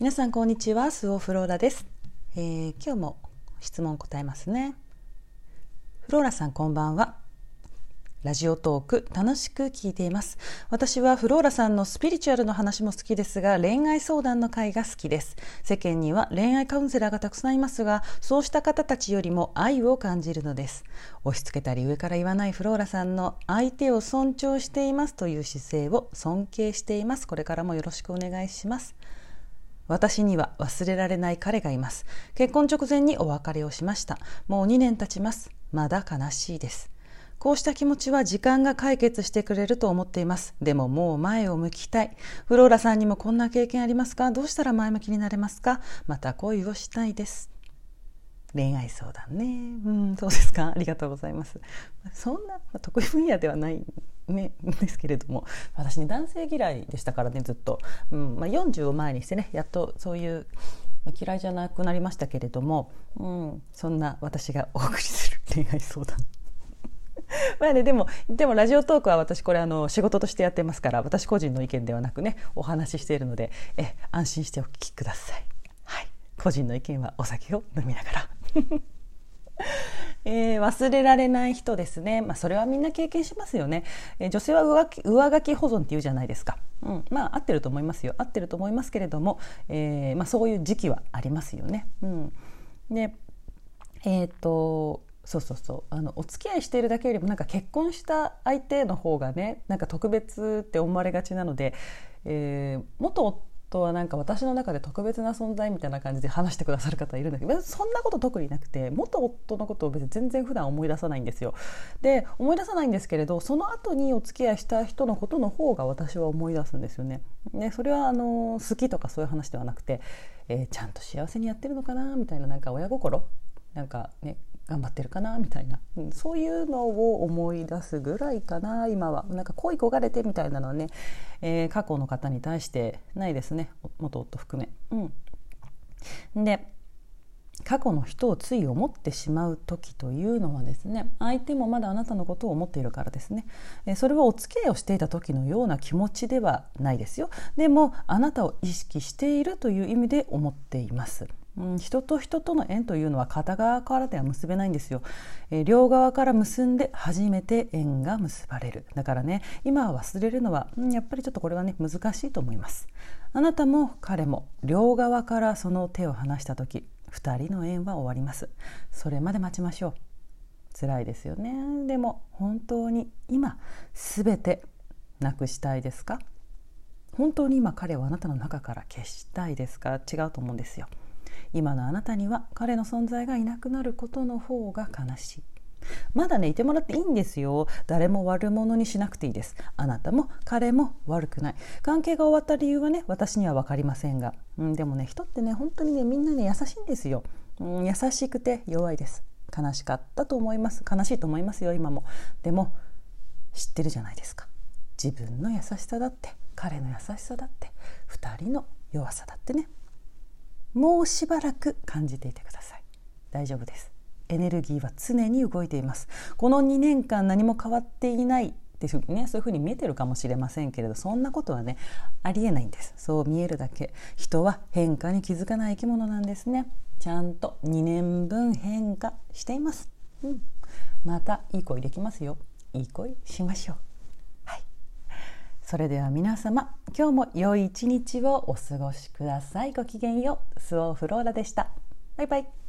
皆さんこんにちはスオフローラです、えー、今日も質問答えますね。フローラさんこんばんは。ラジオトーク楽しく聞いています。私はフローラさんのスピリチュアルの話も好きですが恋愛相談の会が好きです。世間には恋愛カウンセラーがたくさんいますがそうした方たちよりも愛を感じるのです。押し付けたり上から言わないフローラさんの相手を尊重していますという姿勢を尊敬しています。これからもよろしくお願いします。私には忘れられない彼がいます。結婚直前にお別れをしました。もう2年経ちます。まだ悲しいです。こうした気持ちは時間が解決してくれると思っています。でももう前を向きたい。フローラさんにもこんな経験ありますか？どうしたら前向きになれますか？また恋をしたいです。恋愛相談ね。うん、そうですか？ありがとうございます。そんな得意分野ではないね、ですけれども私ね男性嫌いでしたからねずっと、うんまあ、40を前にしてねやっとそういうま嫌いじゃなくなりましたけれども、うん、そんな私がお送りする恋愛相談。まあねでもでもラジオトークは私これあの仕事としてやってますから私個人の意見ではなくねお話ししているのでえ安心してお聞きください。はい、個人の意見はお酒を飲みながら。えー、忘れられない人ですね、まあ、それはみんな経験しますよね、えー、女性は上書き上書き保存っていうじゃないですか、うん、まあ合ってると思いますよ。合ってると思いますけれども、えーまあ、そういう時期はありますよね。うん、でえっ、とそうそうそう。あのお付き合いしているだけよりもなんか結婚した相手の方がねなんか特別って思われがちなので、えー、元とはなんか私の中で特別な存在みたいな感じで話してくださる方いるんだけどそんなこと特になくて元夫のことを別に全然普段思い出さないんですよ。で思い出さないんですけれどその後にお付き合いした人のことの方が私は思い出すんですよね。でそれはあの好きとかそういう話ではなくて、えー、ちゃんと幸せにやってるのかなみたいななんか親心？なんかね頑張ってるかなみたいな、うん、そういうのを思い出すぐらいかな今は。なんか恋焦がれてみたいなのはね、えー、過去の方に対してないですね。元夫含め。うん、で過去の人をつい思ってしまう時というのはですね相手もまだあなたのことを思っているからですね。それはお付き合いをしていた時のような気持ちではないですよ。でもあなたを意識しているという意味で思っています。うん、人と人との縁というのは片側からでは結べないんですよ、えー、両側から結んで初めて縁が結ばれる。だからね今は忘れるのは、うん、やっぱりちょっとこれはね難しいと思います。あなたも彼も両側からその手を離した時2人の縁は終わります。それまで待ちましょう。辛いですよね。でも本当に今全てなくしたいですか？本当に今彼をあなたの中から消したいですか？違うと思うんですよ。今のあなたには彼の存在がいなくなることの方が悲しい。まだねいてもらっていいんですよ。誰も悪者にしなくていいです。あなたも彼も悪くない。関係が終わった理由はね私には分かりませんが、うん、でもね人ってね本当にねみんなね優しいんですよ、うん、優しくて弱いです。悲しかったと思います。悲しいと思いますよ今も。でも知ってるじゃないですか。自分の優しさだって彼の優しさだって2人の弱さだってね。もうしばらく感じていてください。大丈夫です。エネルギーは常に動いています。この2年間何も変わっていないっていうねそういうふうに見えてるかもしれませんけれどそんなことはねありえないんです。そう見えるだけ。人は変化に気づかない生き物なんですね。ちゃんと2年分変化しています、うん、またいい恋できますよ。いい恋しましょう。それでは皆様今日も良い一日をお過ごしください。ごきげんよう。スオフローラでした。バイバイ。